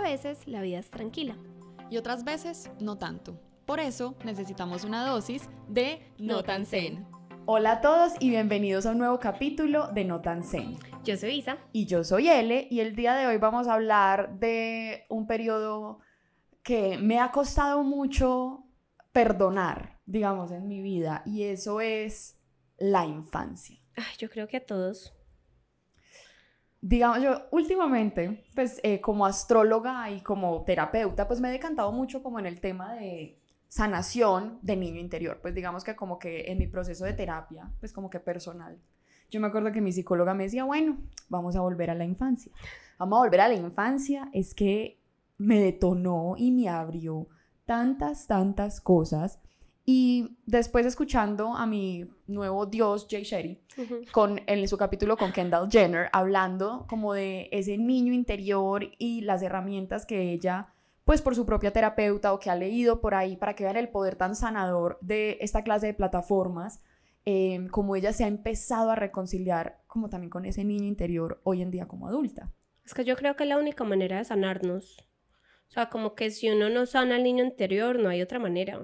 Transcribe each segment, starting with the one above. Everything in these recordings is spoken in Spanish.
veces la vida es tranquila. Y otras veces no tanto. Por eso necesitamos una dosis de No tan zen. Hola a todos y bienvenidos a un nuevo capítulo de No tan zen. Yo soy Isa. Y yo soy Ele y el día de hoy vamos a hablar de un periodo que me ha costado mucho perdonar, digamos, en mi vida y eso es la infancia. Ay, yo creo que a todos. Digamos, yo últimamente, pues eh, como astróloga y como terapeuta, pues me he decantado mucho como en el tema de sanación de niño interior, pues digamos que como que en mi proceso de terapia, pues como que personal. Yo me acuerdo que mi psicóloga me decía, bueno, vamos a volver a la infancia. Vamos a volver a la infancia, es que me detonó y me abrió tantas, tantas cosas y después escuchando a mi nuevo dios Jay Shetty, con, en su capítulo con Kendall Jenner, hablando como de ese niño interior y las herramientas que ella, pues por su propia terapeuta o que ha leído por ahí para que vean el poder tan sanador de esta clase de plataformas, em, como ella se ha empezado a reconciliar como también con ese niño interior hoy en día como adulta. Es que yo creo que es la única manera de sanarnos. O sea, como que si uno no sana al niño interior, no hay otra manera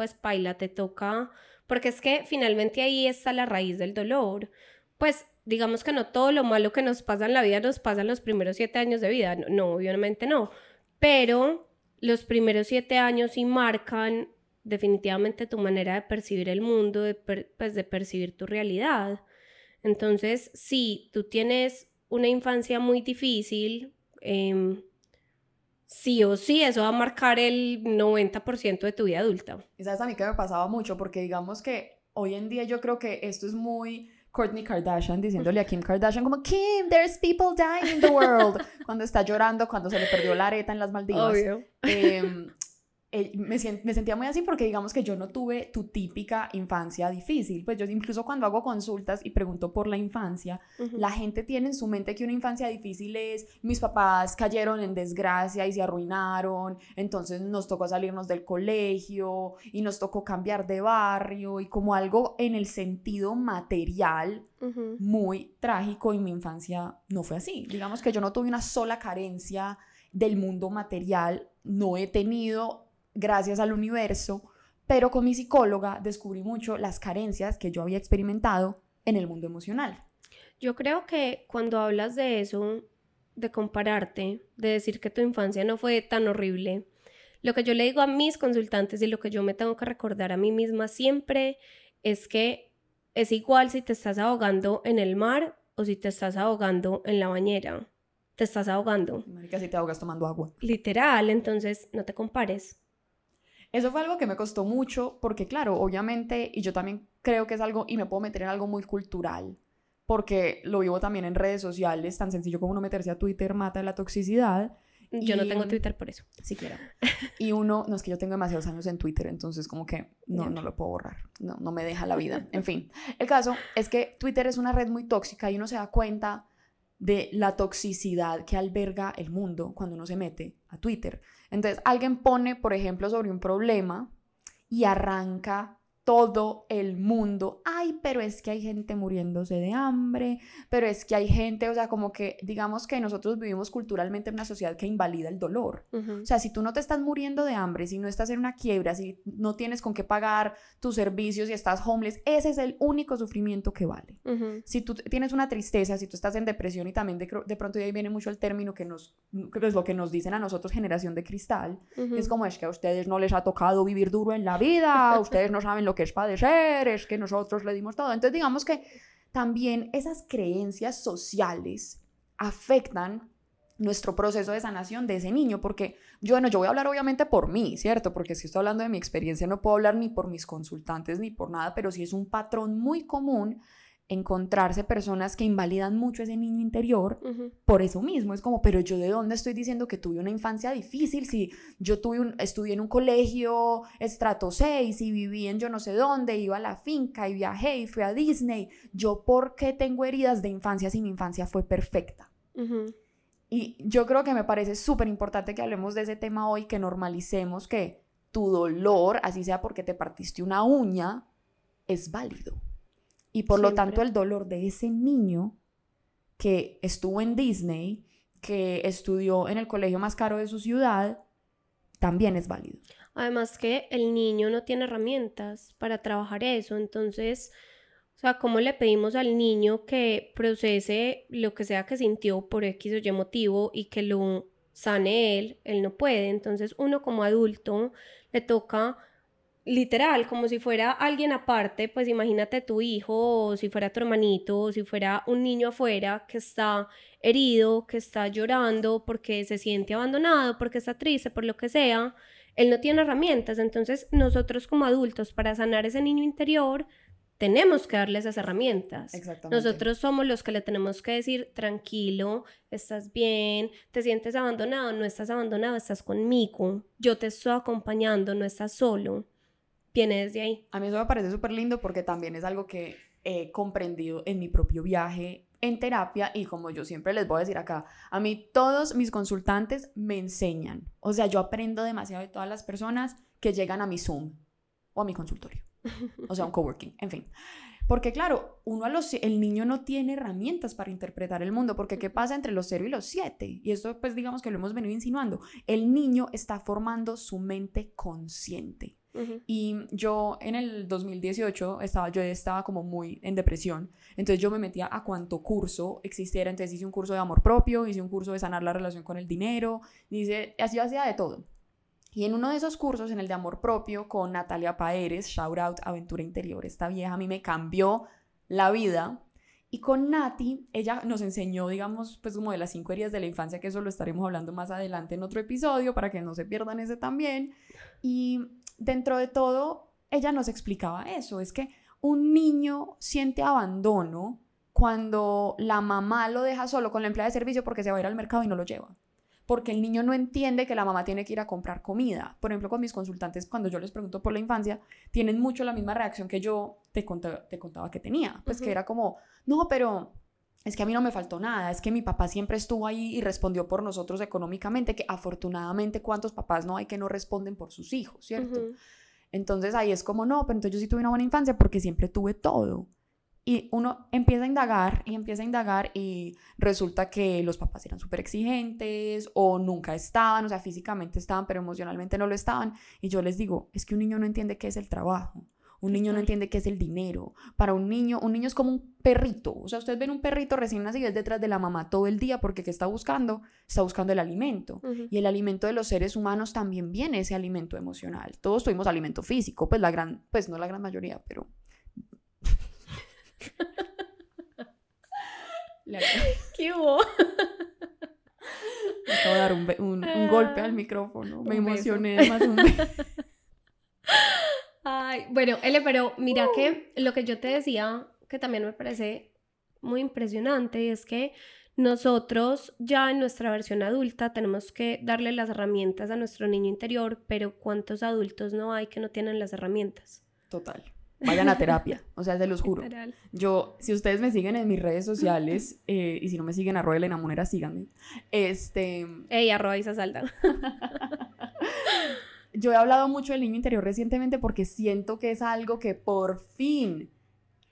pues paila, te toca, porque es que finalmente ahí está la raíz del dolor. Pues digamos que no todo lo malo que nos pasa en la vida nos pasa en los primeros siete años de vida, no, obviamente no, pero los primeros siete años sí marcan definitivamente tu manera de percibir el mundo, de, pues, de percibir tu realidad. Entonces, si tú tienes una infancia muy difícil, eh, sí o sí, eso va a marcar el 90% de tu vida adulta. Y sabes a mí que me pasaba mucho, porque digamos que hoy en día yo creo que esto es muy Kourtney Kardashian diciéndole a Kim Kardashian como Kim, there's people dying in the world cuando está llorando cuando se le perdió la areta en las Maldivas. Obvio. Eh, me, me, sentía muy así porque digamos que yo no tuve tu típica infancia difícil. Pues yo incluso cuando hago consultas y pregunto por la infancia, la gente tiene en su mente que una infancia difícil es mis papás cayeron en desgracia y se arruinaron, entonces nos tocó salirnos del colegio y nos tocó cambiar de barrio y como algo en el sentido material muy trágico y mi infancia no fue así. Digamos que yo no tuve una sola carencia del mundo material, no he tenido gracias al universo, pero con mi psicóloga descubrí mucho las carencias que yo había experimentado en el mundo emocional. Yo creo que cuando hablas de eso, de compararte, de decir que tu infancia no fue tan horrible, lo que yo le digo a mis consultantes y lo que yo me tengo que recordar a mí misma siempre es que es igual si te estás ahogando en el mar o si te estás ahogando en la bañera. Te estás ahogando. Marica, si te ahogas tomando agua. Literal, entonces no te compares. Eso fue algo que me costó mucho porque, claro, obviamente, y yo también creo que es algo, y me puedo meter en algo muy cultural, porque lo vivo también en redes sociales, tan sencillo como uno meterse a Twitter mata la toxicidad. Yo no tengo Twitter por eso. Siquiera. Y uno, no es que yo tengo demasiados años en Twitter, entonces como que no, no lo puedo borrar. No, no me deja la vida. En fin, el caso es que Twitter es una red muy tóxica y uno se da cuenta de la toxicidad que alberga el mundo cuando uno se mete a Twitter. Entonces, alguien pone, por ejemplo, sobre un problema y arranca todo el mundo. Ay, pero es que hay gente muriéndose de hambre, pero es que hay gente, o sea, como que digamos que nosotros vivimos culturalmente en una sociedad que invalida el dolor. O sea, si tú no te estás muriendo de hambre, si no estás en una quiebra, si no tienes con qué pagar tus servicios y estás homeless, ese es el único sufrimiento que vale. Si tú tienes una tristeza, si tú estás en depresión y también de, de pronto de ahí viene mucho el término que nos, que es lo que nos dicen a nosotros generación de cristal, es como es que a ustedes no les ha tocado vivir duro en la vida, ustedes no saben lo que que es padecer, es que nosotros le dimos todo. Entonces digamos que también esas creencias sociales afectan nuestro proceso de sanación de ese niño, porque yo, bueno, yo voy a hablar obviamente por mí, ¿cierto? Porque si estoy hablando de mi experiencia, no puedo hablar ni por mis consultantes ni por nada, pero sí es un patrón muy común encontrarse personas que invalidan mucho ese niño interior por eso mismo. Es como, pero yo de dónde estoy diciendo que tuve una infancia difícil si yo tuve un, estudié en un colegio estrato 6 y viví en yo no sé dónde, iba a la finca y viajé y fui a Disney. Yo, ¿por qué tengo heridas de infancia si mi infancia fue perfecta? Y yo creo que me parece súper importante que hablemos de ese tema hoy, que normalicemos que tu dolor, así sea porque te partiste una uña, es válido. Y por lo tanto el dolor de ese niño que estuvo en Disney, que estudió en el colegio más caro de su ciudad, también es válido. Además que el niño no tiene herramientas para trabajar eso, entonces, o sea, ¿cómo le pedimos al niño que procese lo que sea que sintió por X o Y motivo y que lo sane él? Él no puede, entonces uno como adulto le toca literal, como si fuera alguien aparte, pues imagínate tu hijo o si fuera tu hermanito o si fuera un niño afuera que está herido, que está llorando porque se siente abandonado, porque está triste, por lo que sea, él no tiene herramientas, entonces nosotros como adultos para sanar ese niño interior tenemos que darle esas herramientas. Nosotros somos los que le tenemos que decir, tranquilo, estás bien, te sientes abandonado, no estás abandonado, estás conmigo, yo te estoy acompañando, no estás solo viene desde ahí. A mí eso me parece súper lindo porque también es algo que he comprendido en mi propio viaje en terapia y como yo siempre les voy a decir acá, a mí todos mis consultantes me enseñan. O sea, yo aprendo demasiado de todas las personas que llegan a mi Zoom o a mi consultorio. O sea, un coworking, en fin. Porque claro, uno a los el niño no tiene herramientas para interpretar el mundo, porque ¿qué pasa entre los 0 y los 7? Y esto pues digamos que lo hemos venido insinuando. El niño está formando su mente consciente. Y yo en el 2018 estaba, yo estaba como muy en depresión, entonces yo me metía a cuanto curso existiera, entonces hice un curso de amor propio, hice un curso de sanar la relación con el dinero, dice, así hacía de todo. Y en uno de esos cursos, en el de amor propio, con Natalia Paeres, shout out Aventura Interior, esta vieja a mí me cambió la vida. Y con Nati, ella nos enseñó, digamos, pues como de las cinco heridas de la infancia, que eso lo estaremos hablando más adelante en otro episodio, para que no se pierdan ese también. Y dentro de todo, ella nos explicaba eso, es que un niño siente abandono cuando la mamá lo deja solo con la empleada de servicio porque se va a ir al mercado y no lo lleva. Porque el niño no entiende que la mamá tiene que ir a comprar comida. Por ejemplo, con mis consultantes, cuando yo les pregunto por la infancia, tienen mucho la misma reacción que yo te, contaba, te contaba que tenía. Pues que era como, no, pero es que a mí no me faltó nada, es que mi papá siempre estuvo ahí y respondió por nosotros económicamente, que afortunadamente cuántos papás no hay que no responden por sus hijos, ¿cierto? Entonces ahí es como, no, pero entonces yo sí tuve una buena infancia porque siempre tuve todo. Y uno empieza a indagar y empieza a indagar y resulta que los papás eran súper exigentes o nunca estaban, o sea, físicamente estaban, pero emocionalmente no lo estaban. Y yo les digo, es que un niño no entiende qué es el trabajo. Un niño no entiende qué es el dinero. Para un niño, un niño es como un perrito. O sea, ustedes ven un perrito recién nacido es detrás de la mamá todo el día porque ¿qué está buscando? Está buscando el alimento. Y el alimento de los seres humanos también viene ese alimento emocional. Todos tuvimos alimento físico, pues la gran, pues no la gran mayoría, pero... ¿Qué hubo? Me acabo de dar un, un, golpe al micrófono. Me emocioné más un Ay, bueno, Ele, pero mira que lo que yo te decía, que también me parece muy impresionante, es que nosotros ya en nuestra versión adulta tenemos que darle las herramientas a nuestro niño interior, pero ¿cuántos adultos no hay que no tienen las herramientas? Total. Vayan a terapia, o sea, se los juro. Yo, si ustedes me siguen en mis redes sociales, eh, y si no me siguen, arroba Elena Monera, síganme. Este... Ey, arroba Isa Salda. Yo he hablado mucho del niño interior recientemente porque siento que es algo que por fin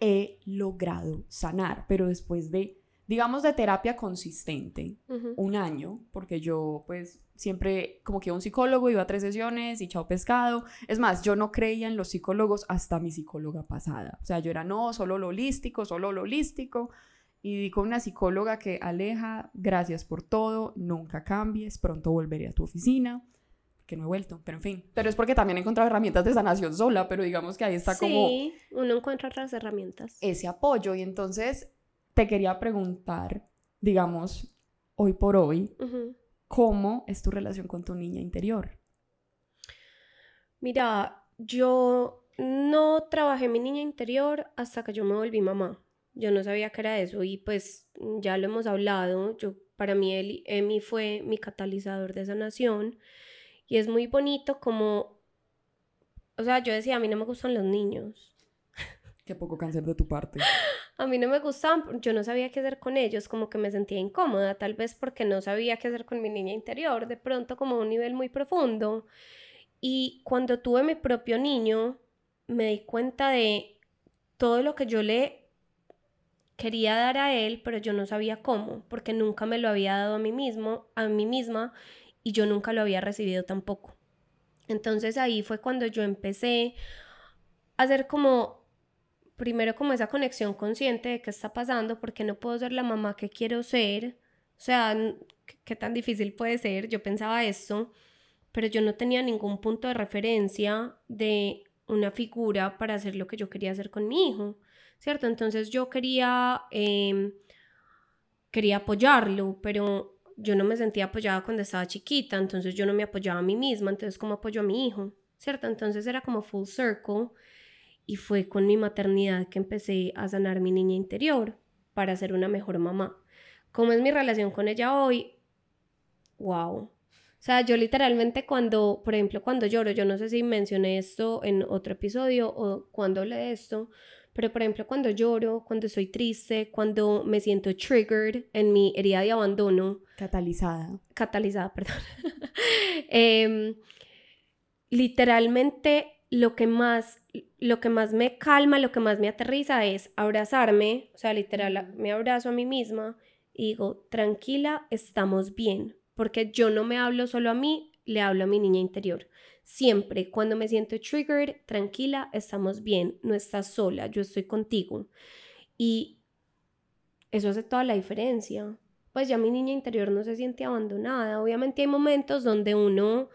he logrado sanar, pero después de, digamos, de terapia consistente, un año, porque yo pues siempre como que un psicólogo iba a tres sesiones y chao pescado. Es más, yo no creía en los psicólogos hasta mi psicóloga pasada. O sea, yo era no, solo lo holístico, solo lo holístico. Y di con una psicóloga que aleja, gracias por todo, nunca cambies, pronto volveré a tu oficina que no he vuelto, pero en fin. Pero es porque también he encontrado herramientas de sanación sola, pero digamos que ahí está como... Sí, uno encuentra otras herramientas. Ese apoyo. Y entonces te quería preguntar, digamos, hoy por hoy, ¿cómo es tu relación con tu niña interior? Mira, yo no trabajé mi niña interior hasta que yo me volví mamá. Yo no sabía que era eso y pues ya lo hemos hablado. Yo, para mí, Emi fue mi catalizador de sanación. Y es muy bonito como, o sea, yo decía, a mí no me gustan los niños. Qué poco cáncer de tu parte. A mí no me gustaban, yo no sabía qué hacer con ellos, como que me sentía incómoda, tal vez porque no sabía qué hacer con mi niña interior, de pronto como a un nivel muy profundo. Y cuando tuve mi propio niño, me di cuenta de todo lo que yo le quería dar a él, pero yo no sabía cómo, porque nunca me lo había dado a mí mismo, a mí misma, y yo nunca lo había recibido tampoco. Entonces ahí fue cuando yo empecé a hacer como, primero como esa conexión consciente de qué está pasando, porque no puedo ser la mamá que quiero ser, o sea, qué tan difícil puede ser, yo pensaba esto, pero yo no tenía ningún punto de referencia de una figura para hacer lo que yo quería hacer con mi hijo. ¿cierto? Entonces yo quería, em, quería apoyarlo, pero yo no me sentía apoyada cuando estaba chiquita, entonces yo no me apoyaba a mí misma, entonces ¿cómo apoyo a mi hijo? ¿Cierto? Entonces era como full circle y fue con mi maternidad que empecé a sanar mi niña interior para ser una mejor mamá. ¿Cómo es mi relación con ella hoy? Wow. O sea, yo literalmente cuando, por ejemplo, cuando lloro, yo no sé si mencioné esto en otro episodio o cuando hablé esto, pero por ejemplo, cuando lloro, cuando estoy triste, cuando me siento triggered en mi herida de abandono. Catalizada. Catalizada, perdón. Em, literalmente lo que más lo que más me calma, lo que más me aterriza es abrazarme, o sea, literal me abrazo a mí misma y digo, tranquila, estamos bien, porque yo no me hablo solo a mí, le hablo a mi niña interior. Siempre, cuando me siento triggered, tranquila, estamos bien, no estás sola, yo estoy contigo. Y eso hace toda la diferencia. Pues ya mi niña interior no se siente abandonada. Obviamente hay momentos donde uno,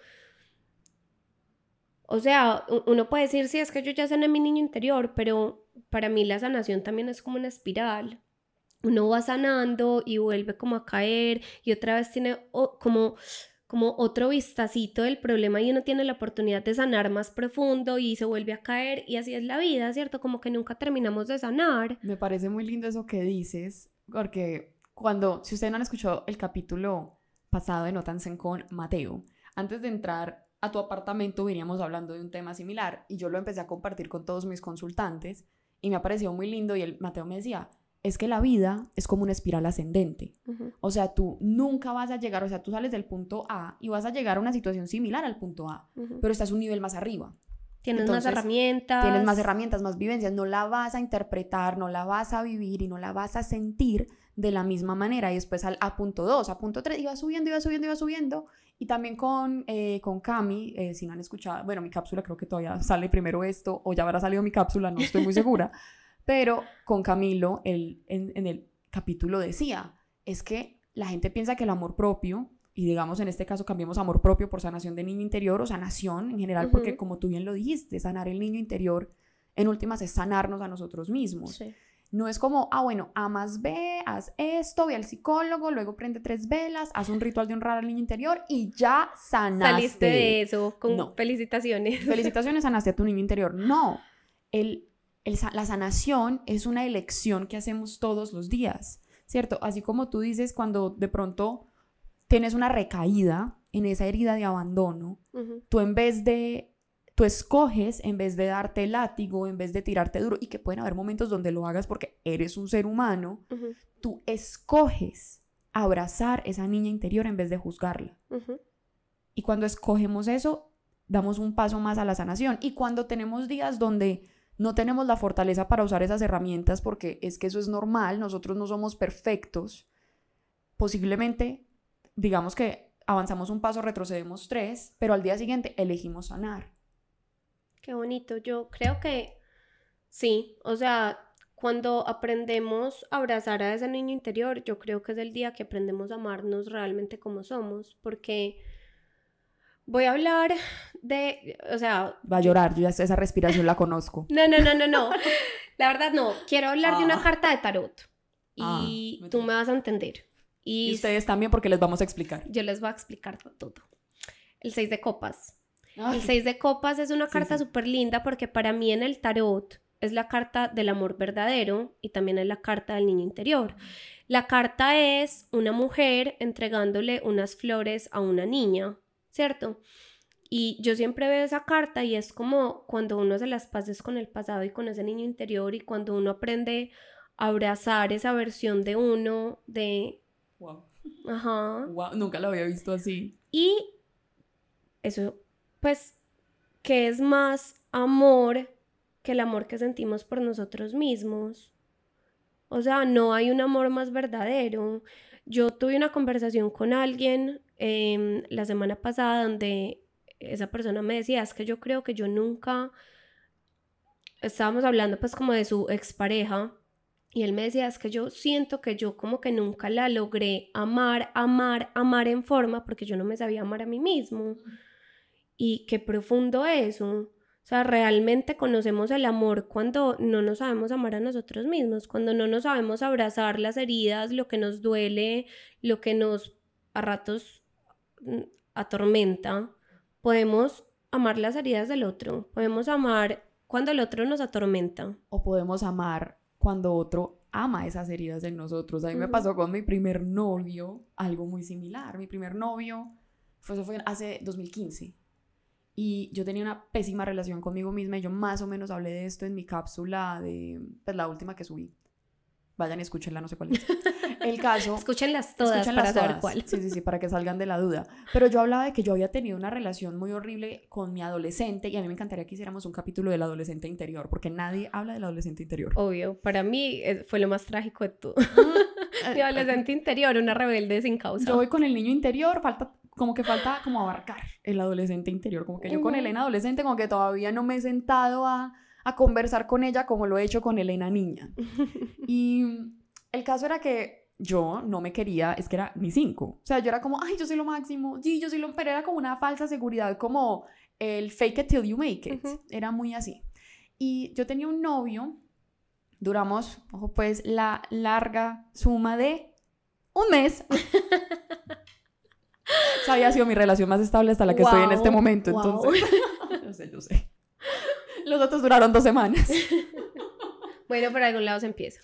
o sea, uno puede decir, sí, es que yo ya sané mi niño interior, pero para mí la sanación también es como una espiral. Uno va sanando y vuelve como a caer y otra vez tiene como como otro vistacito del problema y uno tiene la oportunidad de sanar más profundo y se vuelve a caer y así es la vida, ¿cierto? Como que nunca terminamos de sanar. Me parece muy lindo eso que dices, porque cuando, si ustedes no han escuchado el capítulo pasado de Notansen con Mateo, antes de entrar a tu apartamento veníamos hablando de un tema similar y yo lo empecé a compartir con todos mis consultantes y me ha parecido muy lindo y el Mateo me decía, es que la vida es como una espiral ascendente. O sea, tú nunca vas a llegar, o sea, tú sales del punto A y vas a llegar a una situación similar al punto A, pero estás un nivel más arriba. Tienes más herramientas. Tienes más herramientas, más vivencias. No la vas a interpretar, no la vas a vivir y no la vas a sentir de la misma manera. Y después al, a punto 2, a punto 3, iba subiendo, iba subiendo, iba subiendo. Y también con, eh, con Cami, eh, si no han escuchado, bueno, mi cápsula creo que todavía sale primero esto, o ya habrá salido mi cápsula, no estoy muy segura. Pero con Camilo, él, en, el capítulo decía, es que la gente piensa que el amor propio, y digamos en este caso cambiemos amor propio por sanación de niño interior o sanación en general, porque como tú bien lo dijiste, sanar el niño interior en últimas es sanarnos a nosotros mismos. No es como, ah, bueno, A más B, haz esto, ve al psicólogo, luego prende tres velas, haz un ritual de honrar al niño interior y ya sanaste. Saliste de eso, con felicitaciones. Felicitaciones, sanaste a tu niño interior. No, el la sanación es una elección que hacemos todos los días, ¿cierto? Así como tú dices cuando de pronto tienes una recaída en esa herida de abandono, tú en vez de, tú escoges en vez de darte látigo, en vez de tirarte duro, y que pueden haber momentos donde lo hagas porque eres un ser humano, tú escoges abrazar esa niña interior en vez de juzgarla. Y cuando escogemos eso, damos un paso más a la sanación. Y cuando tenemos días donde no tenemos la fortaleza para usar esas herramientas porque es que eso es normal, nosotros no somos perfectos. Posiblemente, digamos que avanzamos un paso, retrocedemos tres, pero al día siguiente elegimos sanar. Qué bonito, yo creo que sí, o sea, cuando aprendemos a abrazar a ese niño interior, yo creo que es el día que aprendemos a amarnos realmente como somos, porque Voy a hablar de, o sea... Va a llorar, yo ya esa respiración la conozco. No, no, no, no, no. La verdad no. Quiero hablar de una ah. carta de tarot. Y ah, tú me vas a entender. Y, ustedes también porque les vamos a explicar. Yo les voy a explicar todo. El 6 de copas. El 6 de copas es una carta súper linda porque para mí en el tarot es la carta del amor verdadero y también es la carta del niño interior. La carta es una mujer entregándole unas flores a una niña ¿cierto? Y yo siempre veo esa carta y es como cuando uno se las pases con el pasado y con ese niño interior y cuando uno aprende a abrazar esa versión de uno, de... Wow. Ajá. Wow, nunca lo había visto así. Y eso, pues, que es más amor que el amor que sentimos por nosotros mismos. O sea, no hay un amor más verdadero. Yo tuve una conversación con alguien em, la semana pasada donde esa persona me decía, es que yo creo que yo nunca, estábamos hablando pues como de su expareja, y él me decía, es que yo siento que yo como que nunca la logré amar, amar, amar en forma porque yo no me sabía amar a mí mismo. Y qué profundo eso. O sea, realmente conocemos el amor cuando no nos sabemos amar a nosotros mismos, cuando no nos sabemos abrazar las heridas, lo que nos duele, lo que nos a ratos mm, atormenta. Podemos amar las heridas del otro, podemos amar cuando el otro nos atormenta. O podemos amar cuando otro ama esas heridas en nosotros. A mí me pasó con mi primer novio algo muy similar. Mi primer novio fue, eso fue hace 2015 y yo tenía una pésima relación conmigo misma y yo más o menos hablé de esto en mi cápsula de pues, la última que subí. Vayan y escúchenla, no sé cuál es. El caso. Escúchenlas todas para saber cuál. Sí, sí, sí, para que salgan de la duda. Pero yo hablaba de que yo había tenido una relación muy horrible con mi adolescente y a mí me encantaría que hiciéramos un capítulo del adolescente interior, porque nadie habla del adolescente interior. Obvio, para mí eh, fue lo más trágico de todo. mi adolescente interior, una rebelde sin causa. Yo voy con el niño interior, falta como que falta como abarcar el adolescente interior, como que yo con Elena adolescente como que todavía no me he sentado a, a conversar con ella como lo he hecho con Elena niña. Y el caso era que yo no me quería, es que era mi cinco. O sea, yo era como, ay, yo soy lo máximo, sí, yo soy lo, pero era como una falsa seguridad, como el fake it till you make it. Era muy así. Y yo tenía un novio, duramos, ojo, pues la larga suma de un mes. Esa había sido mi relación más estable hasta la que estoy en este momento, entonces. yo sé, yo sé. Los otros duraron dos semanas. Bueno, por algún lado se empieza.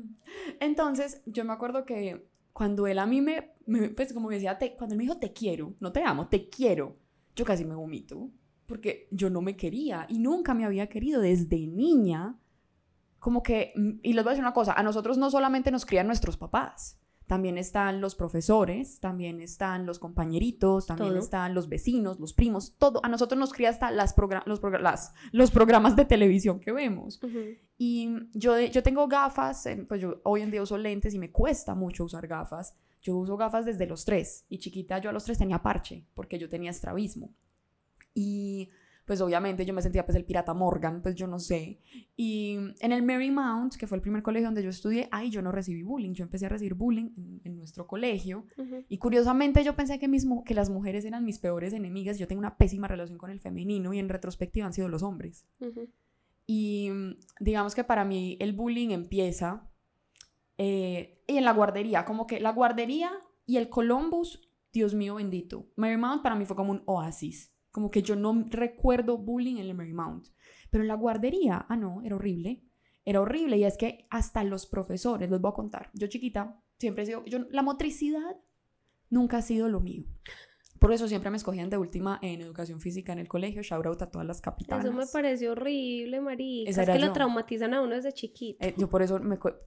entonces, yo me acuerdo que cuando él a mí me, pues como decía, te, cuando él me dijo te quiero, no te amo, te quiero, yo casi me vomito, porque yo no me quería y nunca me había querido desde niña. Como que, y les voy a decir una cosa, a nosotros no solamente nos crían nuestros papás, también están los profesores, también están los compañeritos, también están los vecinos, los primos, todo. A nosotros nos cría hasta las los, los programas de televisión que vemos. Y yo, yo tengo gafas, pues yo hoy en día uso lentes y me cuesta mucho usar gafas. Yo uso gafas desde los tres y chiquita yo a los tres tenía parche porque yo tenía estrabismo. Y pues obviamente yo me sentía pues el pirata Morgan, pues yo no sé. Y en el Marymount, que fue el primer colegio donde yo estudié, ahí yo no recibí bullying, yo empecé a recibir bullying en, nuestro colegio. Y curiosamente yo pensé que, mismo, que las mujeres eran mis peores enemigas, yo tengo una pésima relación con el femenino y en retrospectiva han sido los hombres. Y digamos que para mí el bullying empieza eh, y en la guardería, como que la guardería y el Columbus, Dios mío bendito. Marymount para mí fue como un oasis como que yo no recuerdo bullying en el Marymount. Pero en la guardería, ah, no, era horrible. Era horrible. Y es que hasta los profesores, les voy a contar. Yo chiquita, siempre he sido, yo, la motricidad nunca ha sido lo mío. Por eso siempre me escogían de última en educación física en el colegio. Shout out a todas las capitanas. Eso me pareció horrible, María. Es que lo traumatizan a uno desde chiquito. Eh, yo por eso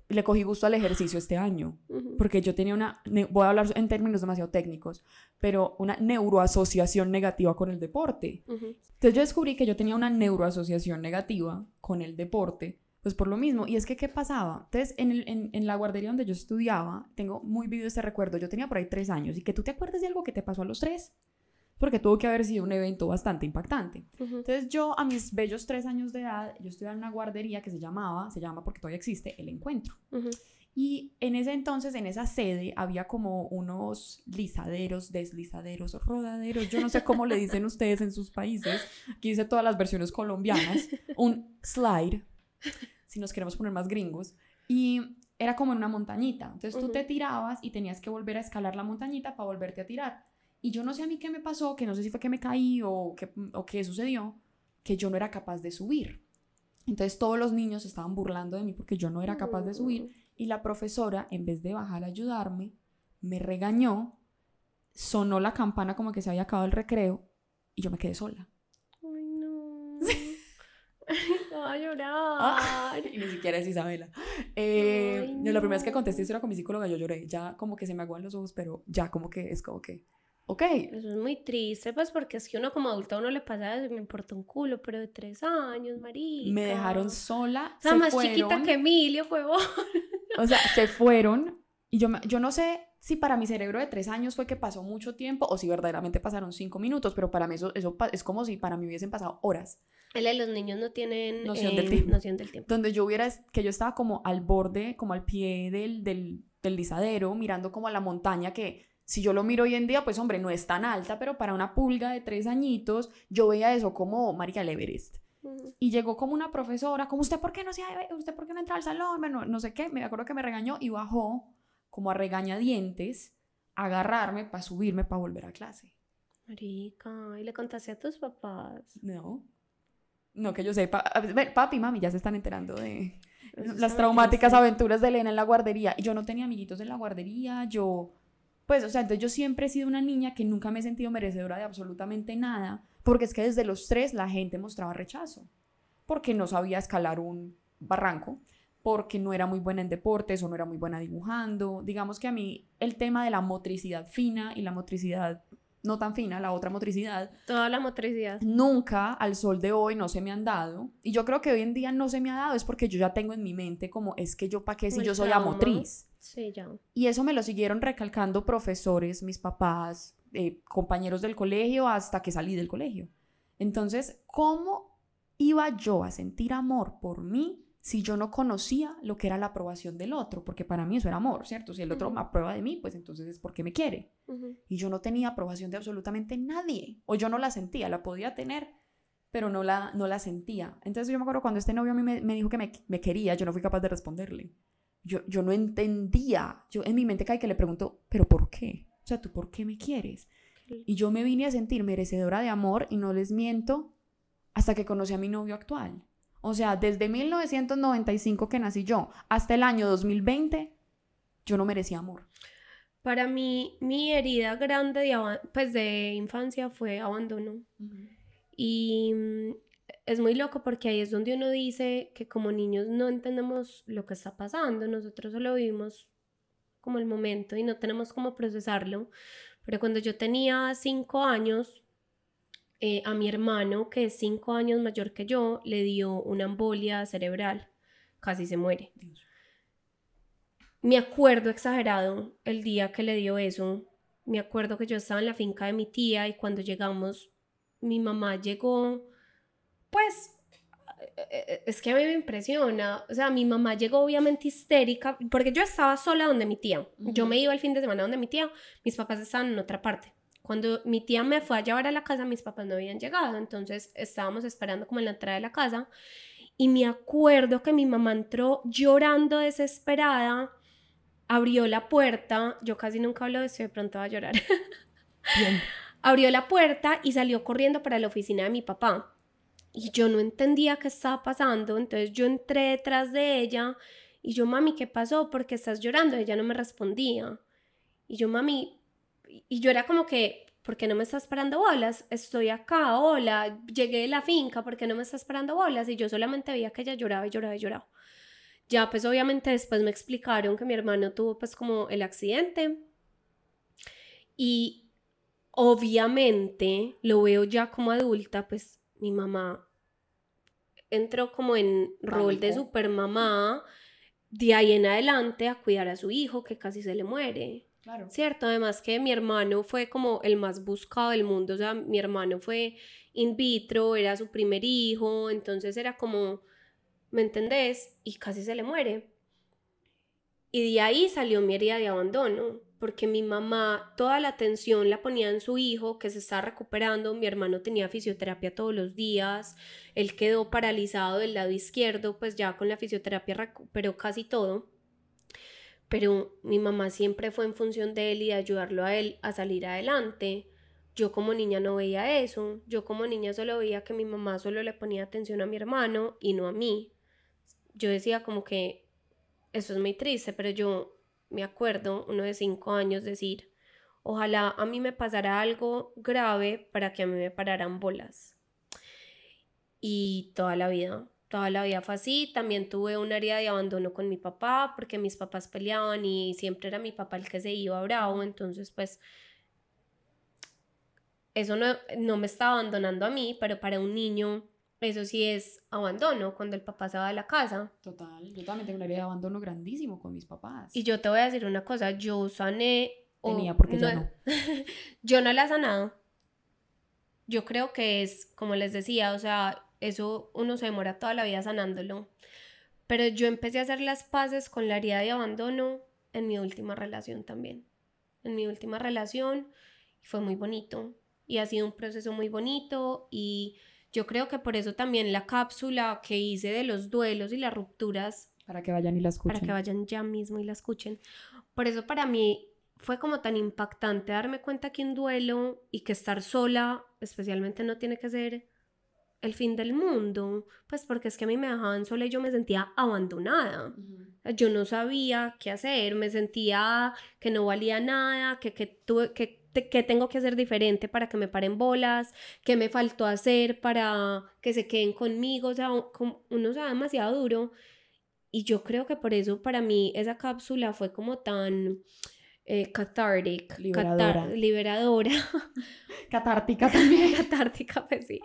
le cogí gusto al ejercicio este año. Porque yo tenía una. Voy a hablar en términos demasiado técnicos, pero una neuroasociación negativa con el deporte. Entonces yo descubrí que yo tenía una neuroasociación negativa con el deporte pues por lo mismo. Y es que, ¿qué pasaba? Entonces, en, en, en, la guardería donde yo estudiaba, tengo muy vivido este recuerdo. Yo tenía por ahí tres años y que tú te acuerdas de algo que te pasó a los tres, porque tuvo que haber sido un evento bastante impactante. Entonces, yo a mis bellos tres años de edad, yo estudiaba en una guardería que se llamaba, se llama porque todavía existe, El Encuentro. Y en ese entonces, en esa sede, había como unos lisaderos, deslizaderos, rodaderos, yo no sé cómo le dicen ustedes en sus países. Aquí dice todas las versiones colombianas. Un slide si nos queremos poner más gringos, y era como en una montañita. Entonces tú te tirabas y tenías que volver a escalar la montañita para volverte a tirar. Y yo no sé a mí qué me pasó, que no sé si fue que me caí o, que, o qué sucedió, que yo no era capaz de subir. Entonces todos los niños estaban burlando de mí porque yo no era capaz de subir y la profesora, en vez de bajar a ayudarme, me regañó, sonó la campana como que se había acabado el recreo y yo me quedé sola. a llorar. y ni siquiera es Isabela. Eh, La primera vez que contesté esto era con mi psicóloga, yo lloré. Ya como que se me aguan los ojos, pero ya como que es como que, ok. Eso es muy triste, pues porque es que uno como adulto a uno le pasa, me importa un culo, pero de tres años, María. Me dejaron sola. O sea, más chiquita que Emilio, fue O sea, se fueron y yo, yo no sé si para mi cerebro de tres años fue que pasó mucho tiempo o si verdaderamente pasaron cinco minutos, pero para mí eso, eso es como si para mí hubiesen pasado horas. Los niños no tienen noción, del tiempo. noción del tiempo. Donde yo hubiera, que yo estaba como al borde, como al pie del, del, del lisadero, mirando como a la montaña que si yo lo miro hoy en día, pues hombre, no es tan alta, pero para una pulga de tres añitos, yo veía eso como María Everest. Y llegó como una profesora, como usted por qué no se usted por qué no entra al salón, no, no sé qué, me acuerdo que me regañó y bajó como a regañadientes a agarrarme para subirme para volver a clase. Marica, ¿y le contaste a tus papás? No. No que yo sepa. Papi y mami ya se están enterando de las traumáticas aventuras de Elena en la guardería. Y yo no tenía amiguitos en la guardería, yo pues, o sea, entonces yo siempre he sido una niña que nunca me he sentido merecedora de absolutamente nada, porque es que desde los tres la gente mostraba rechazo, porque no sabía escalar un barranco, porque no era muy buena en deportes o no era muy buena dibujando. Digamos que a mí el tema de la motricidad fina y la motricidad no tan fina, la otra motricidad. Toda la motricidad. Nunca al sol de hoy no se me han dado. Y yo creo que hoy en día no se me ha dado es porque yo ya tengo en mi mente como es que yo para qué si yo soy la motriz. Sí, ya. Y eso me lo siguieron recalcando profesores, mis papás, eh, compañeros del colegio, hasta que salí del colegio. Entonces, ¿cómo iba yo a sentir amor por mí si yo no conocía lo que era la aprobación del otro? Porque para mí eso era amor, ¿cierto? Si el otro me aprueba de mí, pues entonces es porque me quiere. Y yo no tenía aprobación de absolutamente nadie, o yo no la sentía, la podía tener, pero no la, no la sentía. Entonces yo me acuerdo cuando este novio a mí me, me dijo que me, me, quería, yo no fui capaz de responderle yo, yo no entendía. Yo en mi mente cae que le pregunto, ¿pero por qué? O sea, ¿tú por qué me quieres? Y yo me vine a sentir merecedora de amor y no les miento hasta que conocí a mi novio actual. O sea, desde 1995 que nací yo hasta el año 2020, yo no merecía amor. Para mí, mi herida grande de, pues de infancia fue abandono. Y mm, es muy loco porque ahí es donde uno dice que como niños no entendemos lo que está pasando, nosotros solo vivimos como el momento y no tenemos cómo procesarlo. Pero cuando yo tenía cinco años, eh, a mi hermano, que es cinco años mayor que yo, le dio una embolia cerebral, casi se muere. Me acuerdo exagerado el día que le dio eso. Me acuerdo que yo estaba en la finca de mi tía y cuando llegamos, mi mamá llegó pues eh, es que a mí me impresiona. O sea, mi mamá llegó obviamente histérica, porque yo estaba sola donde mi tía. Yo me iba el fin de semana donde mi tía, mis papás estaban en otra parte. Cuando mi tía me fue a llevar a la casa, mis papás no habían llegado, entonces estábamos esperando como en la entrada de la casa. Y me acuerdo que mi mamá entró llorando desesperada, abrió la puerta, yo casi nunca hablo de esto, de pronto va a llorar. abrió la puerta y salió corriendo para la oficina de mi papá y yo no entendía qué estaba pasando, entonces yo entré detrás de ella y yo, mami, ¿qué pasó? ¿Por qué estás llorando? Ella no me respondía. Y yo, mami, y yo era como que, ¿por qué no me estás parando bolas? Estoy acá, hola, llegué de la finca, ¿por qué no me estás parando bolas? Y yo solamente veía que ella lloraba y lloraba y lloraba. Ya, pues obviamente después me explicaron que mi hermano tuvo pues como el accidente. Y obviamente lo veo ya como adulta, pues mi mamá entró como en rol de supermamá de ahí en adelante a cuidar a su hijo que casi se le muere. Claro. Cierto, además que mi hermano fue como el más buscado del mundo, o sea, mi hermano fue in vitro, era su primer hijo, entonces era como, ¿me entendés? Y casi se le muere. Y de ahí salió mi herida de abandono porque mi mamá toda la atención la ponía en su hijo que se está recuperando, mi hermano tenía fisioterapia todos los días, él quedó paralizado del lado izquierdo, pues ya con la fisioterapia recuperó casi todo, pero mi mamá siempre fue en función de él y de ayudarlo a él a salir adelante. Yo como niña no veía eso, yo como niña solo veía que mi mamá solo le ponía atención a mi hermano y no a mí. Yo decía como que eso es muy triste, pero yo me acuerdo, uno de cinco años, decir, ojalá a mí me pasara algo grave para que a mí me pararan bolas. Y toda la vida, toda la vida fue así. También tuve un área de abandono con mi papá porque mis papás peleaban y siempre era mi papá el que se iba bravo. Entonces, pues, eso no, no me estaba abandonando a mí, pero para un niño eso sí es abandono, cuando el papá se va de la casa. Total, yo también tengo una herida de abandono grandísimo con mis papás. Y yo te voy a decir una cosa, yo sané... Tenía, porque no, ya no. yo no la he sanado. Yo creo que es, como les decía, o sea, eso uno se demora toda la vida sanándolo. Pero yo empecé a hacer las paces con la herida de abandono en mi última relación también. En mi última relación fue muy bonito y ha sido un proceso muy bonito y yo creo que por eso también la cápsula que hice de los duelos y las rupturas para que vayan y la escuchen. Para que vayan ya mismo y la escuchen. Por eso para mí fue como tan impactante darme cuenta que un duelo y que estar sola, especialmente no tiene que ser el fin del mundo, pues porque es que a mí me dejaban sola y yo me sentía abandonada. Yo no sabía qué hacer, me sentía que no valía nada, que, que, tuve, que, que tengo que hacer diferente para que me paren bolas, que me faltó hacer para que se queden conmigo, o sea, uno se demasiado duro. Y yo creo que por eso para mí esa cápsula fue como tan eh, cathartic, liberadora. liberadora. Catártica también. Catártica, pues sí.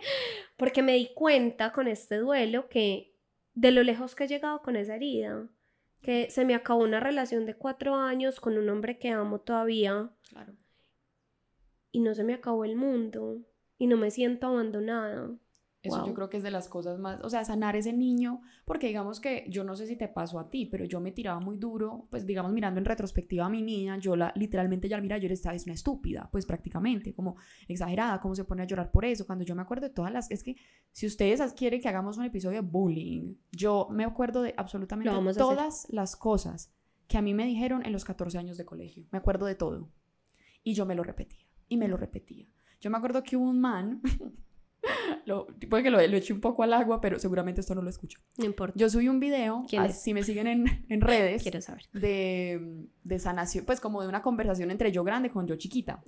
Porque me di cuenta con este duelo que de lo lejos que he llegado con esa herida, que se me acabó una relación de cuatro años con un hombre que amo todavía. Claro. Y no se me acabó el mundo. Y no me siento abandonada. Eso yo creo que es de las cosas más, o sea, sanar ese niño, porque digamos que yo no sé si te pasó a ti, pero yo me tiraba muy duro, pues digamos mirando en retrospectiva a mi niña, yo la literalmente ya mira, yo era es una estúpida, pues prácticamente, como exagerada, cómo se pone a llorar por eso, cuando yo me acuerdo de todas las, es que si ustedes quieren que hagamos un episodio de bullying, yo me acuerdo de absolutamente todas las cosas que a mí me dijeron en los 14 años de colegio, me acuerdo de todo, y yo me lo repetía, y me lo repetía. Yo me acuerdo que hubo un man lo, puede que lo, lo, eche un poco al agua, pero seguramente esto no lo escucho. No importa. Yo subí un video, si me siguen en, en redes, Quiero saber. De, de, sanación, pues como de una conversación entre yo grande con yo chiquita,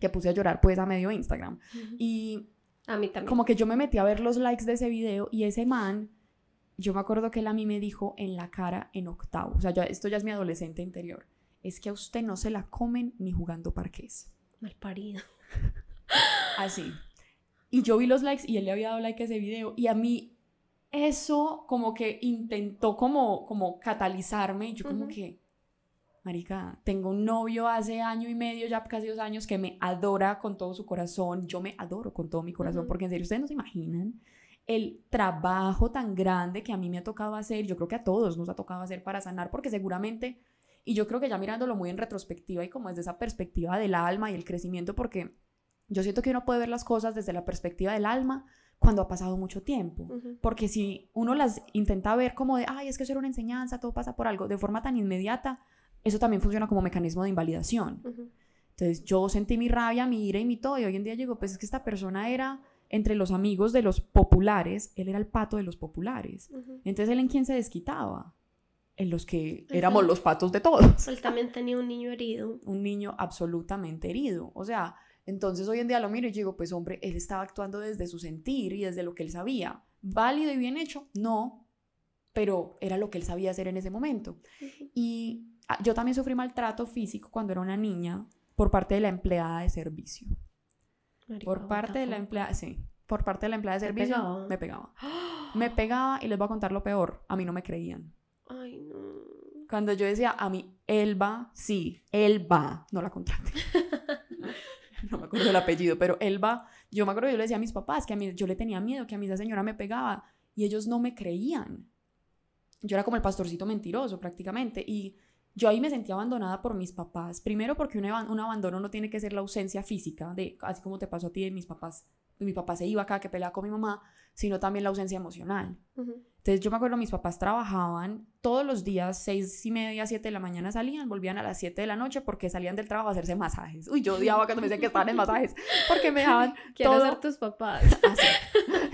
que puse a llorar pues a medio Instagram. Y a mí también. Como que yo me metí a ver los likes de ese video y ese man, yo me acuerdo que él a mí me dijo en la cara en octavo, o sea, ya, esto ya es mi adolescente interior, es que a usted no se la comen ni jugando parques. Mal parido. Así. Y yo vi los likes y él le había dado like a ese video y a mí eso como que intentó como, como catalizarme y yo como que, marica, tengo un novio hace año y medio, ya casi dos años, que me adora con todo su corazón, yo me adoro con todo mi corazón, porque en serio, ustedes no se imaginan el trabajo tan grande que a mí me ha tocado hacer, yo creo que a todos nos ha tocado hacer para sanar, porque seguramente, y yo creo que ya mirándolo muy en retrospectiva y como desde esa perspectiva del alma y el crecimiento, porque yo siento que uno puede ver las cosas desde la perspectiva del alma cuando ha pasado mucho tiempo. Porque si uno las intenta ver como de, ay, es que eso era una enseñanza, todo pasa por algo, de forma tan inmediata, eso también funciona como mecanismo de invalidación. Entonces yo sentí mi rabia, mi ira y mi todo, y hoy en día digo, pues es que esta persona era entre los amigos de los populares, él era el pato de los populares. Entonces él en quién se desquitaba? En los que éramos los patos de todos. Él también tenía un niño herido. Un niño absolutamente herido. O sea, entonces hoy en día lo miro y digo, pues hombre, él estaba actuando desde su sentir y desde lo que él sabía. ¿Válido y bien hecho? No, pero era lo que él sabía hacer en ese momento. Y ah, yo también sufrí maltrato físico cuando era una niña por parte de la empleada de servicio. por parte de la empleada, sí, por parte de la empleada de servicio me pegaba. Me pegaba y les voy a contar lo peor, a mí no me creían. Ay, no. Cuando yo decía, a mí, él va, sí, él va, no la contrate. no me acuerdo el apellido, pero Elba, yo me acuerdo, yo le decía a mis papás que a mí, yo le tenía miedo, que a mí esa señora me pegaba y ellos no me creían. Yo era como el pastorcito mentiroso prácticamente y yo ahí me sentía abandonada por mis papás. Primero porque un, un abandono no tiene que ser la ausencia física, de, así como te pasó a ti de mis papás. Mi papá se iba acá que peleaba con mi mamá, sino también la ausencia emocional. Entonces yo me acuerdo, mis papás trabajaban todos los días, seis y media, siete de la mañana salían, volvían a las siete de la noche porque salían del trabajo a hacerse masajes. Uy, yo odiaba cuando me decían que estaban en masajes porque me dejaban Quiero todo... ser tus papás.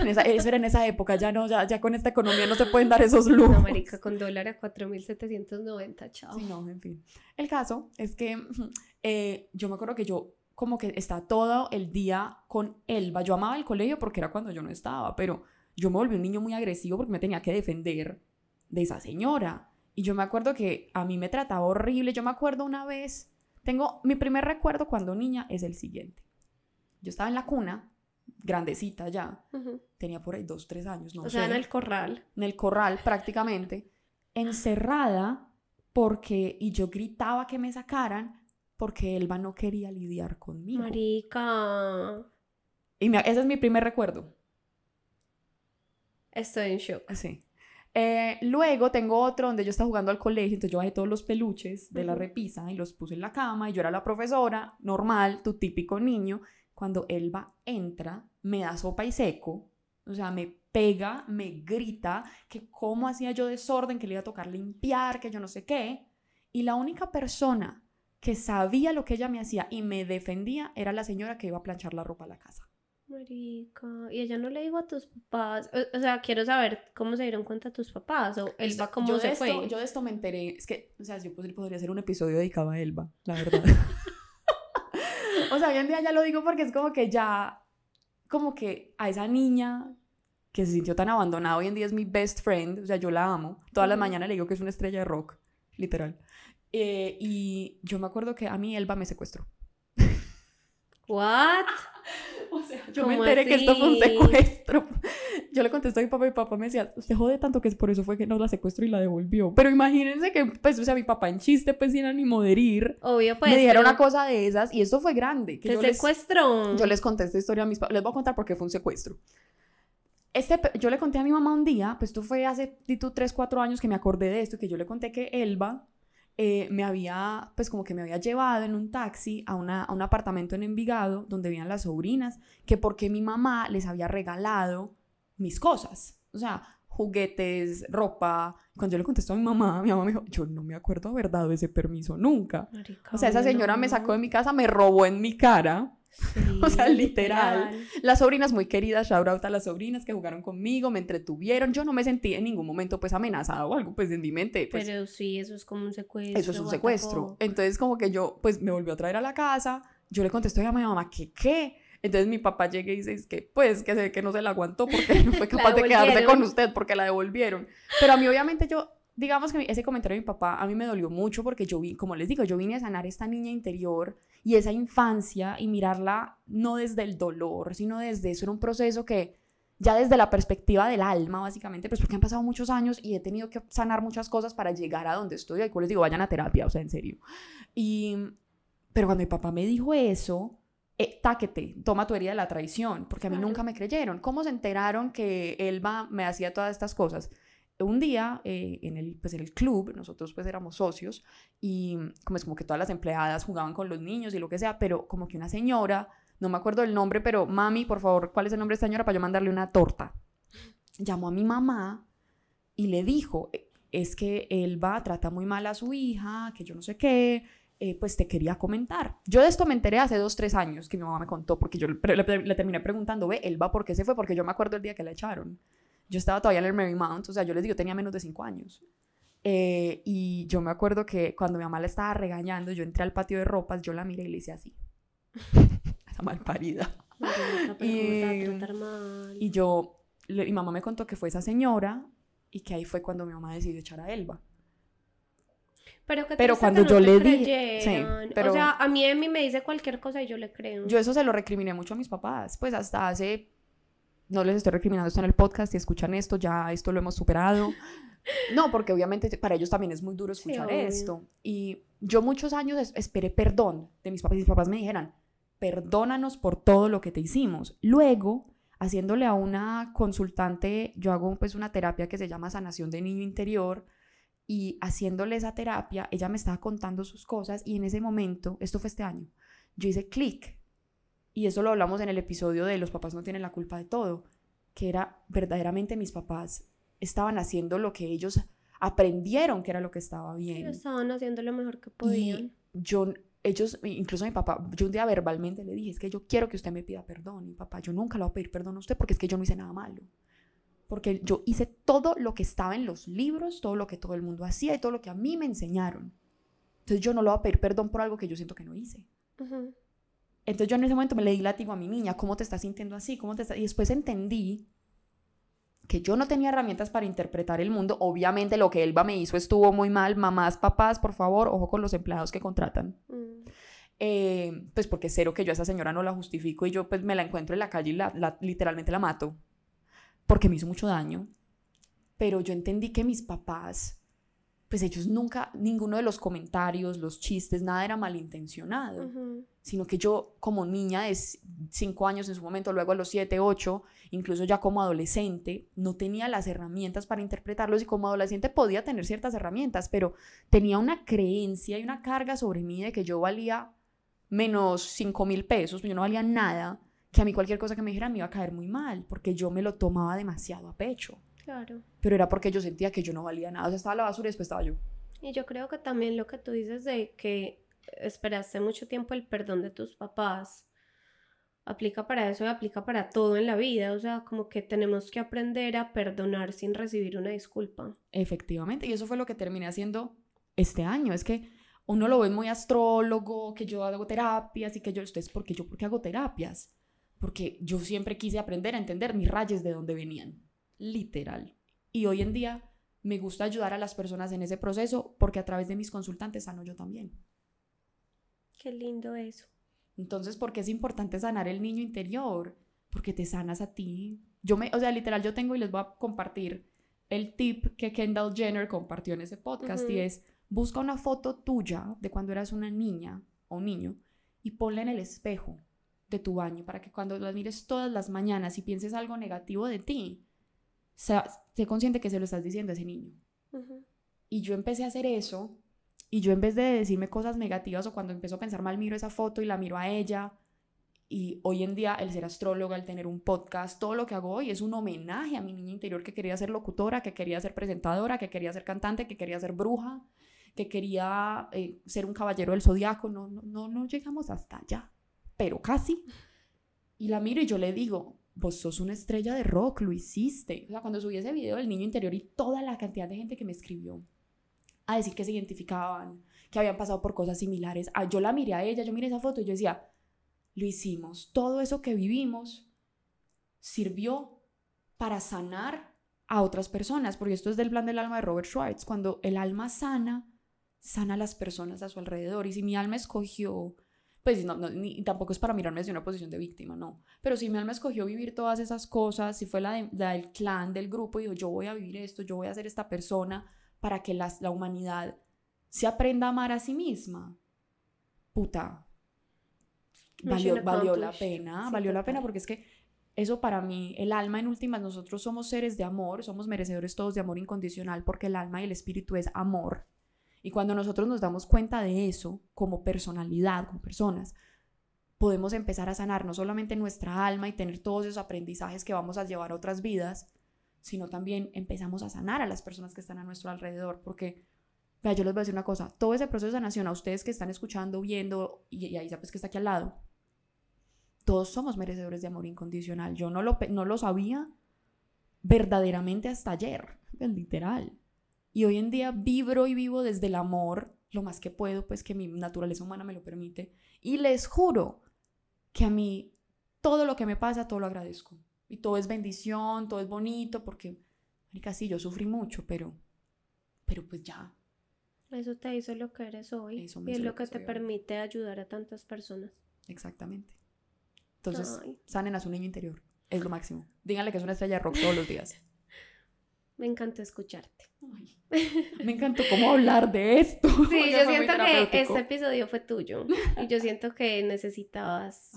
Eso era en esa época, ya no, ya, ya con esta economía no se pueden dar esos lujos. No, marica, con dólar a 4.790, chao. Sí, no, en fin. El caso es que eh, yo me acuerdo que yo como que está todo el día con Elba. Yo amaba el colegio porque era cuando yo no estaba, pero yo me volví un niño muy agresivo porque me tenía que defender de esa señora. Y yo me acuerdo que a mí me trataba horrible. Yo me acuerdo una vez, tengo mi primer recuerdo cuando niña es el siguiente. Yo estaba en la cuna, grandecita ya. Tenía por ahí dos, tres años, no O sea, en el corral. En el corral prácticamente. encerrada porque, y yo gritaba que me sacaran porque Elba no quería lidiar conmigo. Marica. Y ese es mi primer recuerdo. Estoy en shock. Sí. Eh, luego tengo otro donde yo estaba jugando al colegio, entonces yo bajé todos los peluches de la repisa y los puse en la cama y yo era la profesora, normal, tu típico niño. Cuando Elba entra, me da sopa y seco, o sea, me pega, me grita que cómo hacía yo desorden, que le iba a tocar limpiar, que yo no sé qué. Y la única persona que sabía lo que ella me hacía y me defendía era la señora que iba a planchar la ropa a la casa. Marica, y ella no le dijo a tus papás, o, sea, quiero saber cómo se dieron cuenta tus papás o Elba cómo yo se fue. Yo de esto me enteré, es que, o sea, yo podría hacer un episodio dedicado a Elba, la verdad. o sea, hoy en día ya lo digo porque es como que ya, como que a esa niña que se sintió tan abandonada, hoy en día es mi best friend, o sea, yo la amo. Todas las mañanas le digo que es una estrella de rock, literal. Eh, y yo me acuerdo que a mí Elba me secuestró. ¿What? Sea, yo me enteré que esto fue un secuestro. Yo le contesté a mi papá y mi papá me decía, usted jode tanto que es por eso fue que nos la secuestró y la devolvió. Pero imagínense que, pues, o sea, mi papá en chiste, pues, sin ánimo de herir. Obvio, pues. Me dijeron una cosa de esas y esto fue grande. Que yo secuestró? Les, yo les conté esta historia a mis papás. Les voy a contar por qué fue un secuestro. Este, yo le conté a mi mamá un día, pues tú fue hace, tú, 3, 4 años que me acordé de esto, que yo le conté que Elba eh, me había, pues como que me había llevado en un taxi a, una, a un apartamento en Envigado donde vivían las sobrinas, que porque mi mamá les había regalado mis cosas, o sea, juguetes, ropa. Cuando yo le contestó a mi mamá, mi mamá me dijo, yo no me acuerdo haber dado ese permiso nunca. o sea, esa señora me sacó de mi casa, me robó en mi cara o sea, literal. Las sobrinas muy queridas, shout out a las sobrinas que jugaron conmigo, me entretuvieron. Yo no me sentí en ningún momento pues amenazada o algo pues en mi mente. Pues, Pero sí, eso es como un secuestro. Eso es un secuestro. Entonces como que yo pues me volvió a traer a la casa, yo le contesté a mi mamá que qué. Entonces mi papá llega y dice, es que pues que sé que no se la aguantó porque no fue capaz de quedarse con usted porque la devolvieron. Pero a mí obviamente yo digamos que ese comentario de mi papá a mí me dolió mucho porque yo vi, como les digo, yo vine a sanar esta niña interior y esa infancia y mirarla no desde el dolor, sino desde eso era un proceso que ya desde la perspectiva del alma, básicamente, pues porque han pasado muchos años y he tenido que sanar muchas cosas para llegar a donde estoy. Y les digo, vayan a terapia, o sea, en serio. Y, pero cuando mi papá me dijo eso, eh, táquete, toma tu herida de la traición, porque a mí nunca me creyeron. ¿Cómo se enteraron que Elba me hacía todas estas cosas? Un día eh, en, el, pues en el club, nosotros pues éramos socios y como es como que todas las empleadas jugaban con los niños y lo que sea, pero como que una señora, no me acuerdo el nombre, pero mami, por favor, ¿cuál es el nombre de esta señora para yo mandarle una torta? Llamó a mi mamá y le dijo, e, es que él va, trata muy mal a su hija, que yo no sé qué, eh, pues te quería comentar. Yo de esto me enteré hace dos, tres años que mi mamá me contó, porque yo le, le terminé preguntando, ve, él va, ¿por qué se fue? Porque yo me acuerdo el día que la echaron. Yo estaba todavía en el Marymount, o sea, yo les digo, tenía menos de cinco años. Eh, y yo me acuerdo que cuando mi mamá la estaba regañando, yo entré al patio de ropas, yo la miré y le hice así. Esa malparida. y, y yo, mi mamá me contó que fue esa señora y que ahí fue cuando mi mamá decidió echar a Elba. Pero, pero cuando yo le dije, sí, pero, o sea, a mí Emi me dice cualquier cosa y yo le creo. Yo eso se lo recriminé mucho a mis papás, pues hasta hace no les estoy recriminando esto en el podcast, si escuchan esto, ya esto lo hemos superado. No, porque obviamente para ellos también es muy duro escuchar esto. Y yo muchos años esperé perdón de mis papás y mis papás me dijeran, perdónanos por todo lo que te hicimos. Luego, haciéndole a una consultante, yo hago pues una terapia que se llama sanación de niño interior y haciéndole esa terapia, ella me estaba contando sus cosas y en ese momento, esto fue este año, yo hice clic y eso lo hablamos en el episodio de Los papás no tienen la culpa de todo, que era verdaderamente mis papás estaban haciendo lo que ellos aprendieron que era lo que estaba bien. estaban haciendo lo mejor que podían. yo, ellos, incluso mi papá, yo un día verbalmente le dije, es que yo quiero que usted me pida perdón. Y papá, yo nunca le voy a pedir perdón a usted porque es que yo no hice nada malo. Porque yo hice todo lo que estaba en los libros, todo lo que todo el mundo hacía y todo lo que a mí me enseñaron. Entonces yo no le voy a pedir perdón por algo que yo siento que no hice. Entonces yo en ese momento me le di látigo a mi niña, ¿cómo te estás sintiendo así? ¿Cómo te está? Y después entendí que yo no tenía herramientas para interpretar el mundo. Obviamente lo que Elba me hizo estuvo muy mal. Mamás, papás, por favor, ojo con los empleados que contratan. Mm. eh, pues porque cero que yo a esa señora no la justifico y yo pues me la encuentro en la calle y la, literalmente la mato, porque me hizo mucho daño. Pero yo entendí que mis papás, pues ellos nunca, ninguno de los comentarios, los chistes, nada era malintencionado, sino que yo como niña de 5 años en su momento, luego a los 7, 8, incluso ya como adolescente, no tenía las herramientas para interpretarlos y como adolescente podía tener ciertas herramientas, pero tenía una creencia y una carga sobre mí de que yo valía menos 5 mil pesos, yo no valía nada, que a mí cualquier cosa que me dijeran me iba a caer muy mal, porque yo me lo tomaba demasiado a pecho. Claro. Pero era porque yo sentía que yo no valía nada, o sea, estaba la basura y después estaba yo. Y yo creo que también lo que tú dices de que esperaste mucho tiempo el perdón de tus papás, aplica para eso y aplica para todo en la vida, o sea, como que tenemos que aprender a perdonar sin recibir una disculpa. Efectivamente, y eso fue lo que terminé haciendo este año, es que uno lo ve muy astrólogo, que yo hago terapias y que yo, ustedes, ¿por qué yo? ¿Por qué hago terapias? Porque yo siempre quise aprender a entender mis rayes de dónde venían, literal. Y hoy en día me gusta ayudar a las personas en ese proceso porque a través de mis consultantes sano yo también. Qué lindo eso. Entonces, ¿por qué es importante sanar el niño interior? Porque te sanas a ti. Yo me, o sea, literal, yo tengo y les voy a compartir el tip que Kendall Jenner compartió en ese podcast y es Busca una foto tuya de cuando eras una niña o un niño y ponla en el espejo de tu baño para que cuando la mires todas las mañanas y pienses algo negativo de ti, sé consciente que se lo estás diciendo a ese niño. Y yo empecé a hacer eso y yo en vez de decirme cosas negativas o cuando empiezo a pensar mal, miro esa foto y la miro a ella. Y hoy en día el ser astróloga, el tener un podcast, todo lo que hago hoy es un homenaje a mi niña interior que quería ser locutora, que quería ser presentadora, que quería ser cantante, que quería ser bruja, que quería eh, ser un caballero del zodiaco, no, no, no, no llegamos hasta allá, pero casi. Y la miro y yo le digo, vos sos una estrella de rock, lo hiciste. O sea, cuando subí ese video del niño interior y toda la cantidad de gente que me escribió a decir que se identificaban, que habían pasado por cosas similares, ah, yo la miré a ella, yo miré esa foto y yo decía, lo hicimos, todo eso que vivimos sirvió para sanar a otras personas, porque esto es del plan del alma de Robert Schwartz, cuando el alma sana, sana a las personas a su alrededor. Y si mi alma escogió, pues no, ni, tampoco es para mirarme desde una posición de víctima, no. Pero si mi alma escogió vivir todas esas cosas, si fue la, del clan, del grupo, y dijo, yo voy a vivir esto, yo voy a ser esta persona para que la humanidad se aprenda a amar a sí misma. Puta. Valió, valió la pena, valió la pena porque es que eso para mí, el alma en últimas, nosotros somos seres de amor, somos merecedores todos de amor incondicional porque el alma y el espíritu es amor. Y cuando nosotros nos damos cuenta de eso, como personalidad, como personas, podemos empezar a sanar no solamente nuestra alma y tener todos esos aprendizajes que vamos a llevar a otras vidas, sino también empezamos a sanar a las personas que están a nuestro alrededor. Porque, vea, yo les voy a decir una cosa, todo ese proceso de sanación, a ustedes que están escuchando, viendo, y, ahí sabes que está aquí al lado, todos somos merecedores de amor incondicional. Yo no lo, no lo sabía verdaderamente hasta ayer, literal. Y hoy en día vibro y vivo desde el amor lo más que puedo, pues que mi naturaleza humana me lo permite. Y les juro que a mí todo lo que me pasa, todo lo agradezco. Y todo es bendición, todo es bonito, porque, marica, sí, yo sufrí mucho, pero, pero pues ya. Eso te hizo lo que eres hoy. y es lo que, te permite ayudar a tantas personas. Exactamente. Entonces, sanen a su niño interior. Es lo máximo. Díganle que es una estrella de rock todos los días. Me encantó escucharte. me encantó cómo hablar de esto. Sí, yo siento que este episodio fue tuyo. Y yo siento que necesitabas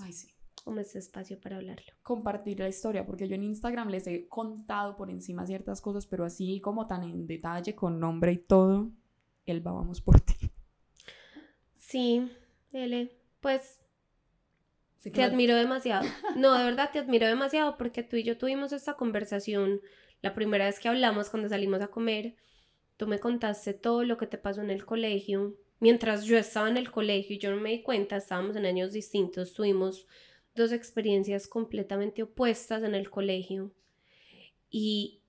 ese espacio para hablarlo. Compartir la historia, porque yo en Instagram les he contado por encima ciertas cosas, pero así como tan en detalle, con nombre y todo, Elba, vamos por ti. Sí, Ele, pues te admiro demasiado. No, de verdad te admiro demasiado porque tú y yo tuvimos esta conversación la primera vez que hablamos cuando salimos a comer, tú me contaste todo lo que te pasó en el colegio. Mientras yo estaba en el colegio y yo no me di cuenta, estábamos en años distintos, tuvimos dos experiencias completamente opuestas en el colegio. Y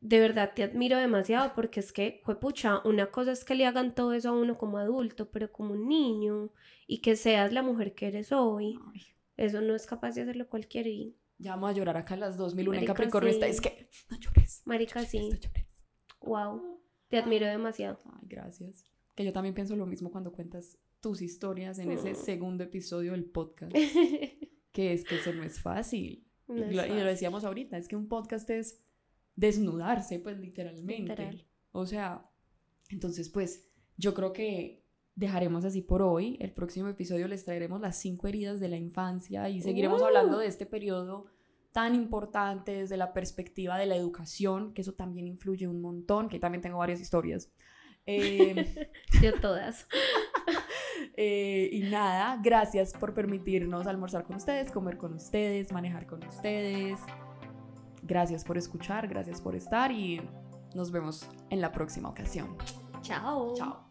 de verdad te admiro demasiado porque es que, pucha, una cosa es que le hagan todo eso a uno como adulto, pero como un niño y que seas la mujer que eres hoy, eso no es capaz de hacerlo cualquiera y ya vamos a llorar acá a las 2001 en Capricornio. Es que no llores. Marica, sí. Wow. Te admiro demasiado. Ay, gracias. Que yo también pienso lo mismo cuando cuentas tus historias en ese Mm. segundo episodio del podcast, que es que eso no es fácil. No y, lo, y lo fácil. decíamos ahorita, es que un podcast es desnudarse, pues literalmente. Literal. O sea, entonces pues yo creo que dejaremos así por hoy. El próximo episodio les traeremos las cinco heridas de la infancia y seguiremos Uh. hablando de este periodo tan importante desde la perspectiva de la educación, que eso también influye un montón, que también tengo varias historias. Eh, Yo todas. eh, y nada, gracias por permitirnos almorzar con ustedes, comer con ustedes, manejar con ustedes. Gracias por escuchar, gracias por estar y nos vemos en la próxima ocasión. Chao. Chao.